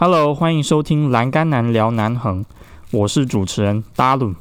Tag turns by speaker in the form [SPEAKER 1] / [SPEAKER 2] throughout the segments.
[SPEAKER 1] Hello，欢迎收听《栏杆男聊南横》，我是主持人达鲁。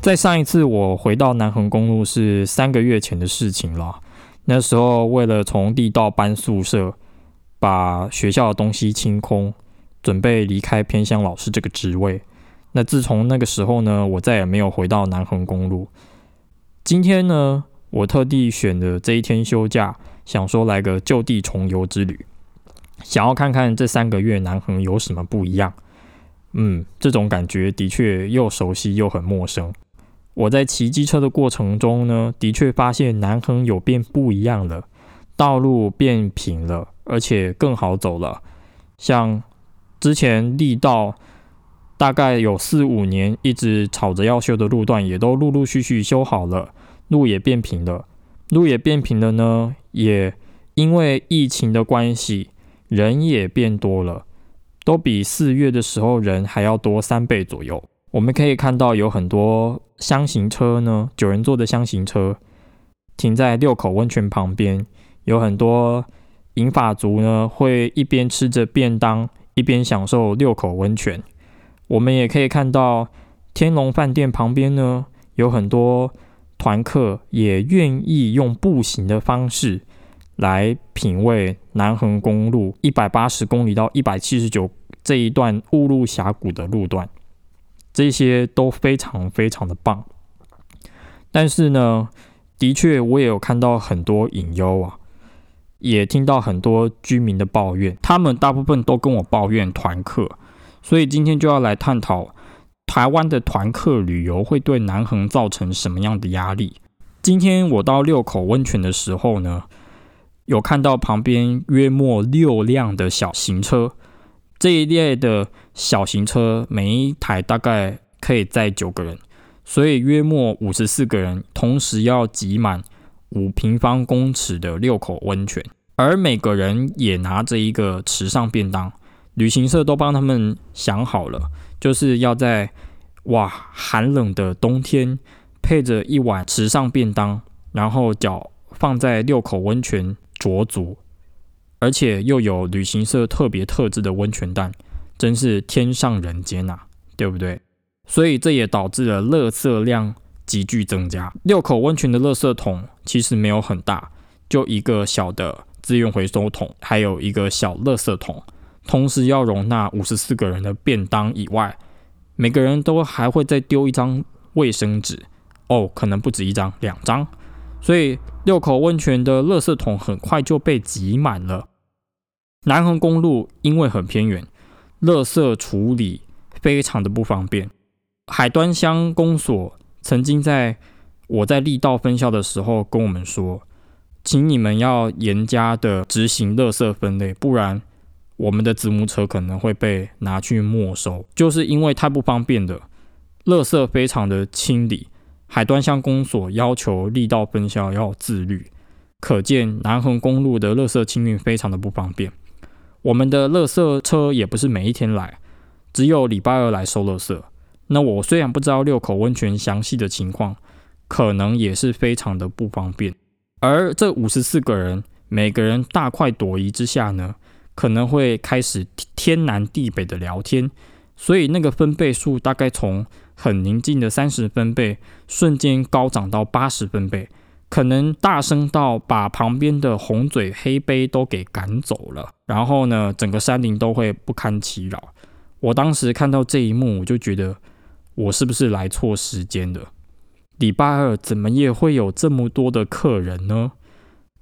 [SPEAKER 1] 在上一次我回到南横公路是三个月前的事情了。那时候为了从地道搬宿舍，把学校的东西清空。准备离开偏乡老师这个职位。那自从那个时候呢，我再也没有回到南横公路。今天呢，我特地选的这一天休假，想说来个就地重游之旅，想要看看这三个月南横有什么不一样。嗯，这种感觉的确又熟悉又很陌生。我在骑机车的过程中呢，的确发现南横有变不一样了，道路变平了，而且更好走了，像。之前立道大概有四五年一直吵着要修的路段，也都陆陆续续修好了，路也变平了。路也变平了呢，也因为疫情的关系，人也变多了，都比四月的时候人还要多三倍左右。我们可以看到有很多箱型车呢，九人座的箱型车停在六口温泉旁边，有很多银发族呢会一边吃着便当。一边享受六口温泉，我们也可以看到天龙饭店旁边呢，有很多团客也愿意用步行的方式来品味南横公路一百八十公里到一百七十九这一段雾路峡谷的路段，这些都非常非常的棒。但是呢，的确我也有看到很多隐忧啊。也听到很多居民的抱怨，他们大部分都跟我抱怨团客，所以今天就要来探讨台湾的团客旅游会对南横造成什么样的压力。今天我到六口温泉的时候呢，有看到旁边约莫六辆的小型车，这一列的小型车每一台大概可以载九个人，所以约莫五十四个人同时要挤满。五平方公尺的六口温泉，而每个人也拿着一个池上便当，旅行社都帮他们想好了，就是要在哇寒冷的冬天配着一碗池上便当，然后脚放在六口温泉着足，而且又有旅行社特别特制的温泉蛋，真是天上人间呐，对不对？所以这也导致了垃圾量。急剧增加。六口温泉的垃圾桶其实没有很大，就一个小的资源回收桶，还有一个小垃圾桶，同时要容纳五十四个人的便当以外，每个人都还会再丢一张卫生纸哦，可能不止一张，两张。所以六口温泉的垃圾桶很快就被挤满了。南横公路因为很偏远，垃圾处理非常的不方便。海端乡公所。曾经在我在力道分校的时候跟我们说，请你们要严加的执行垃圾分类，不然我们的子母车可能会被拿去没收。就是因为太不方便的，垃圾非常的清理，海端乡公所要求力道分校要自律，可见南横公路的垃圾清运非常的不方便。我们的垃圾车也不是每一天来，只有礼拜二来收垃圾。那我虽然不知道六口温泉详细的情况，可能也是非常的不方便。而这五十四个人，每个人大快朵颐之下呢，可能会开始天南地北的聊天，所以那个分贝数大概从很宁静的三十分贝，瞬间高涨到八十分贝，可能大声到把旁边的红嘴黑杯都给赶走了。然后呢，整个山林都会不堪其扰。我当时看到这一幕，我就觉得。我是不是来错时间了？礼拜二怎么也会有这么多的客人呢？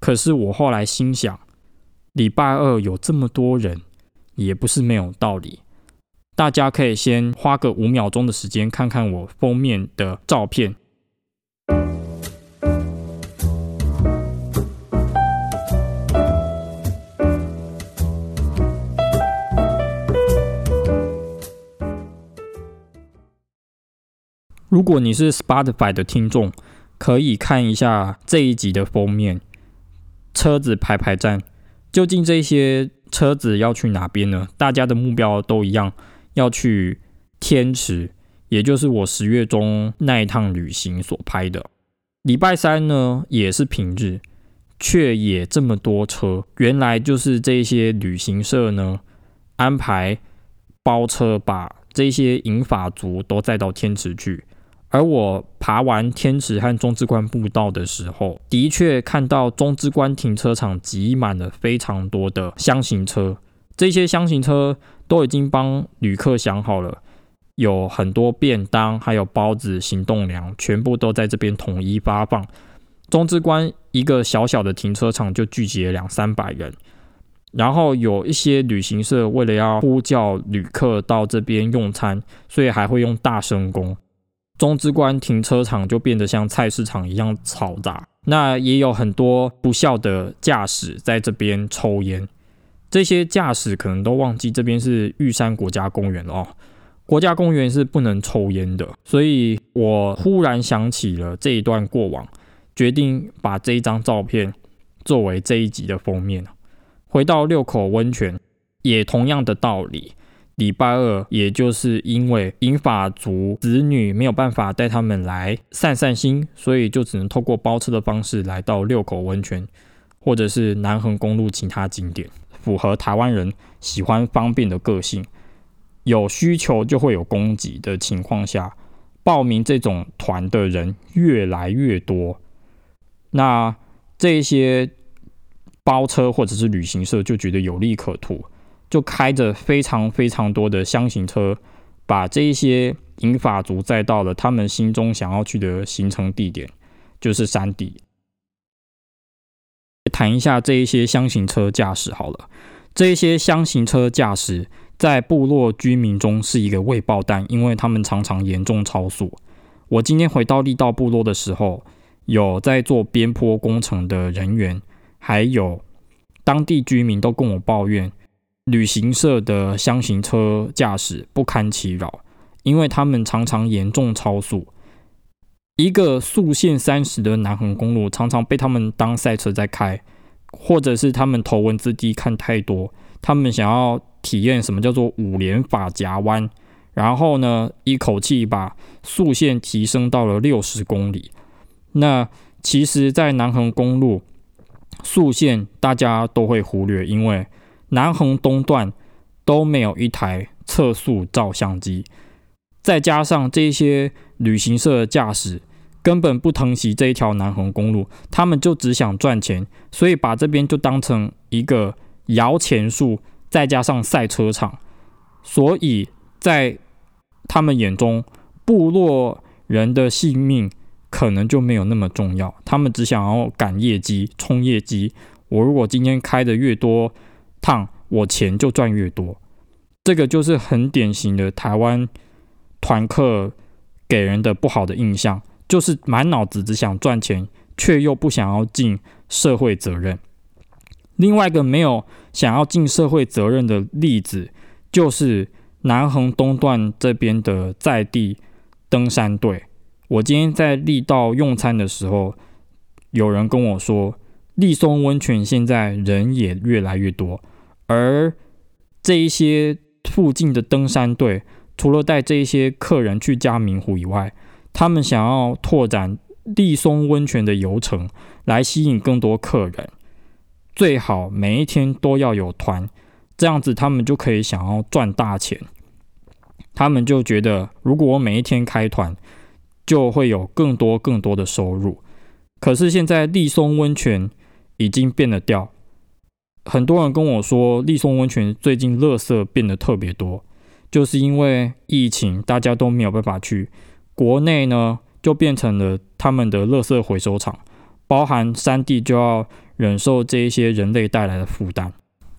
[SPEAKER 1] 可是我后来心想，礼拜二有这么多人，也不是没有道理。大家可以先花个五秒钟的时间，看看我封面的照片。如果你是 Spotify 的听众，可以看一下这一集的封面，车子排排站，究竟这些车子要去哪边呢？大家的目标都一样，要去天池，也就是我十月中那一趟旅行所拍的。礼拜三呢，也是平日，却也这么多车。原来就是这些旅行社呢，安排包车把这些银发族都载到天池去。而我爬完天池和中之关步道的时候，的确看到中之关停车场挤满了非常多的箱型车。这些箱型车都已经帮旅客想好了，有很多便当，还有包子、行动粮，全部都在这边统一发放。中之关一个小小的停车场就聚集了两三百人，然后有一些旅行社为了要呼叫旅客到这边用餐，所以还会用大声公。中之关停车场就变得像菜市场一样嘈杂，那也有很多不孝的驾驶在这边抽烟。这些驾驶可能都忘记这边是玉山国家公园哦，国家公园是不能抽烟的。所以我忽然想起了这一段过往，决定把这一张照片作为这一集的封面。回到六口温泉，也同样的道理。礼拜二，也就是因为银发族子女没有办法带他们来散散心，所以就只能透过包车的方式来到六口温泉，或者是南横公路其他景点，符合台湾人喜欢方便的个性。有需求就会有供给的情况下，报名这种团的人越来越多，那这些包车或者是旅行社就觉得有利可图。就开着非常非常多的箱型车，把这一些银发族载到了他们心中想要去的行程地点，就是山地。谈一下这一些箱型车驾驶好了，这一些箱型车驾驶在部落居民中是一个未爆弹，因为他们常常严重超速。我今天回到力道部落的时候，有在做边坡工程的人员，还有当地居民都跟我抱怨。旅行社的箱型车驾驶不堪其扰，因为他们常常严重超速。一个速限三十的南横公路，常常被他们当赛车在开，或者是他们头文字 D 看太多，他们想要体验什么叫做五连法夹弯，然后呢，一口气把速限提升到了六十公里。那其实，在南横公路速限大家都会忽略，因为南横东段都没有一台测速照相机，再加上这些旅行社的驾驶根本不疼惜这一条南横公路，他们就只想赚钱，所以把这边就当成一个摇钱树，再加上赛车场，所以在他们眼中，部落人的性命可能就没有那么重要，他们只想要赶业绩、冲业绩。我如果今天开的越多，趟我钱就赚越多，这个就是很典型的台湾团客给人的不好的印象，就是满脑子只想赚钱，却又不想要尽社会责任。另外一个没有想要尽社会责任的例子，就是南横东段这边的在地登山队。我今天在力道用餐的时候，有人跟我说。立松温泉现在人也越来越多，而这一些附近的登山队，除了带这一些客人去嘉明湖以外，他们想要拓展立松温泉的游程，来吸引更多客人。最好每一天都要有团，这样子他们就可以想要赚大钱。他们就觉得，如果我每一天开团，就会有更多更多的收入。可是现在立松温泉。已经变了调，很多人跟我说，立松温泉最近垃圾变得特别多，就是因为疫情，大家都没有办法去。国内呢，就变成了他们的垃圾回收厂，包含山地就要忍受这一些人类带来的负担。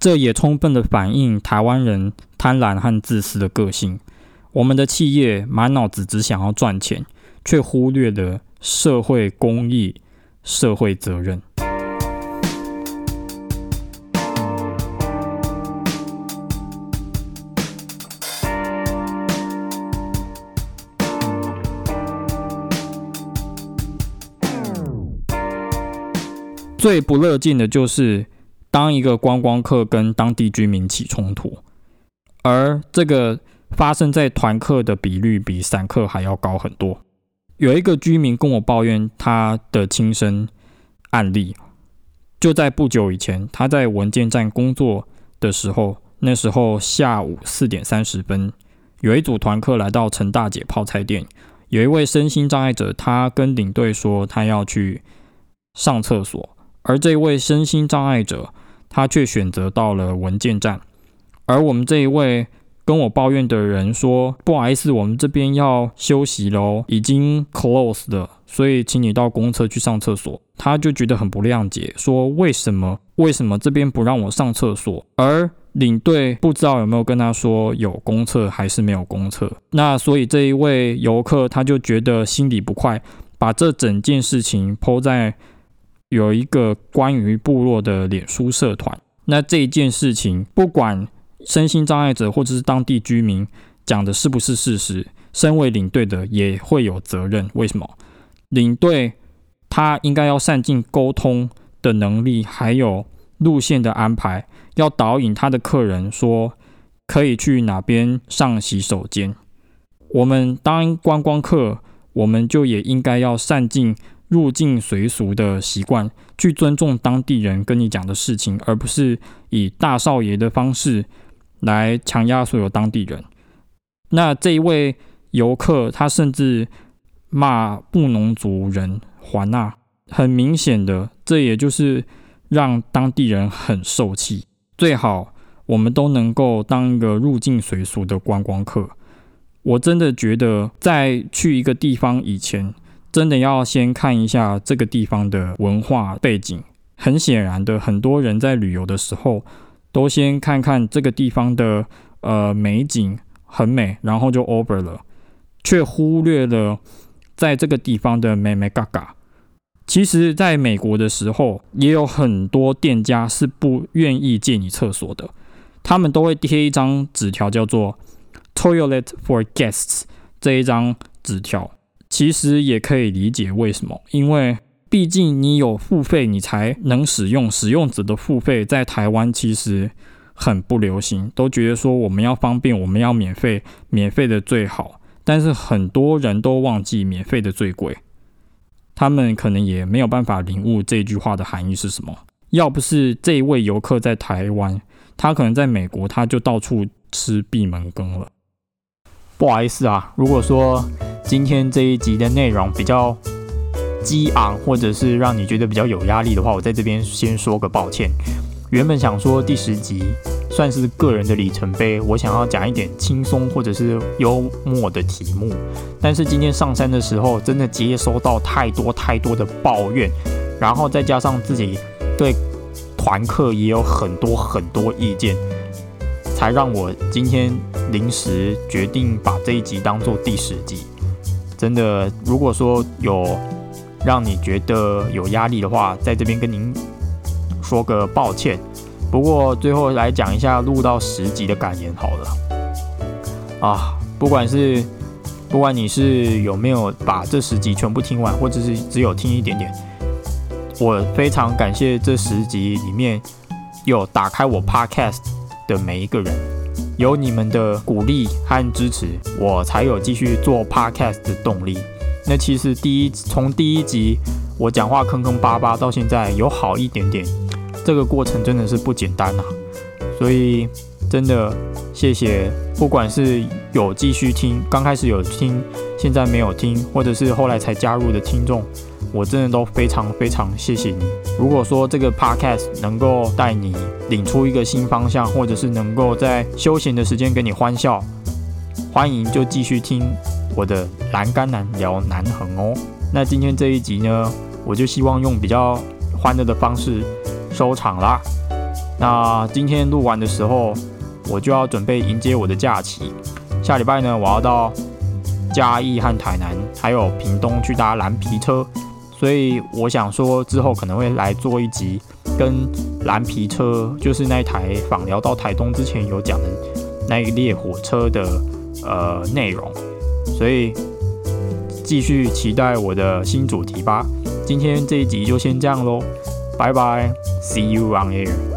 [SPEAKER 1] 这也充分的反映台湾人贪婪和自私的个性。我们的企业满脑子只想要赚钱，却忽略了社会公益、社会责任。最不乐见的就是当一个观光客跟当地居民起冲突，而这个发生在团客的比率比散客还要高很多。有一个居民跟我抱怨他的亲身案例，就在不久以前，他在文件站工作的时候，那时候下午四点三十分，有一组团客来到陈大姐泡菜店，有一位身心障碍者，他跟领队说他要去上厕所，而这位身心障碍者。他却选择到了文件站，而我们这一位跟我抱怨的人说：“不好意思，我们这边要休息喽，已经 close 了，所以请你到公厕去上厕所。”他就觉得很不谅解，说：“为什么？为什么这边不让我上厕所？”而领队不知道有没有跟他说有公厕还是没有公厕。那所以这一位游客他就觉得心里不快，把这整件事情抛在。有一个关于部落的脸书社团，那这一件事情，不管身心障碍者或者是当地居民讲的是不是事实，身为领队的也会有责任。为什么？领队他应该要善尽沟通的能力，还有路线的安排，要导引他的客人说可以去哪边上洗手间。我们当观光客，我们就也应该要善尽。入境随俗的习惯，去尊重当地人跟你讲的事情，而不是以大少爷的方式来强压所有当地人。那这一位游客，他甚至骂布农族人还纳，很明显的，这也就是让当地人很受气。最好我们都能够当一个入境随俗的观光客。我真的觉得，在去一个地方以前。真的要先看一下这个地方的文化背景。很显然的，很多人在旅游的时候，都先看看这个地方的呃美景很美，然后就 over 了，却忽略了在这个地方的美美嘎嘎。其实，在美国的时候，也有很多店家是不愿意借你厕所的，他们都会贴一张纸条，叫做 “Toilet for Guests” 这一张纸条。其实也可以理解为什么，因为毕竟你有付费，你才能使用。使用者的付费在台湾其实很不流行，都觉得说我们要方便，我们要免费，免费的最好。但是很多人都忘记免费的最贵，他们可能也没有办法领悟这句话的含义是什么。要不是这位游客在台湾，他可能在美国他就到处吃闭门羹了。不好意思啊，如果说。今天这一集的内容比较激昂，或者是让你觉得比较有压力的话，我在这边先说个抱歉。原本想说第十集算是个人的里程碑，我想要讲一点轻松或者是幽默的题目，但是今天上山的时候，真的接收到太多太多的抱怨，然后再加上自己对团客也有很多很多意见，才让我今天临时决定把这一集当做第十集。真的，如果说有让你觉得有压力的话，在这边跟您说个抱歉。不过最后来讲一下录到十集的感言好了。啊，不管是不管你是有没有把这十集全部听完，或者是只有听一点点，我非常感谢这十集里面有打开我 Podcast 的每一个人。有你们的鼓励和支持，我才有继续做 podcast 的动力。那其实第一从第一集我讲话坑坑巴巴到现在有好一点点，这个过程真的是不简单呐。所以真的谢谢，不管是有继续听，刚开始有听，现在没有听，或者是后来才加入的听众。我真的都非常非常谢谢你。如果说这个 podcast 能够带你领出一个新方向，或者是能够在休闲的时间给你欢笑，欢迎就继续听我的栏杆男聊南横哦。那今天这一集呢，我就希望用比较欢乐的方式收场啦。那今天录完的时候，我就要准备迎接我的假期。下礼拜呢，我要到嘉义和台南，还有屏东去搭蓝皮车。所以我想说，之后可能会来做一集跟蓝皮车，就是那台访聊到台东之前有讲的那一列火车的呃内容。所以继续期待我的新主题吧。今天这一集就先这样喽，拜拜，See you on air。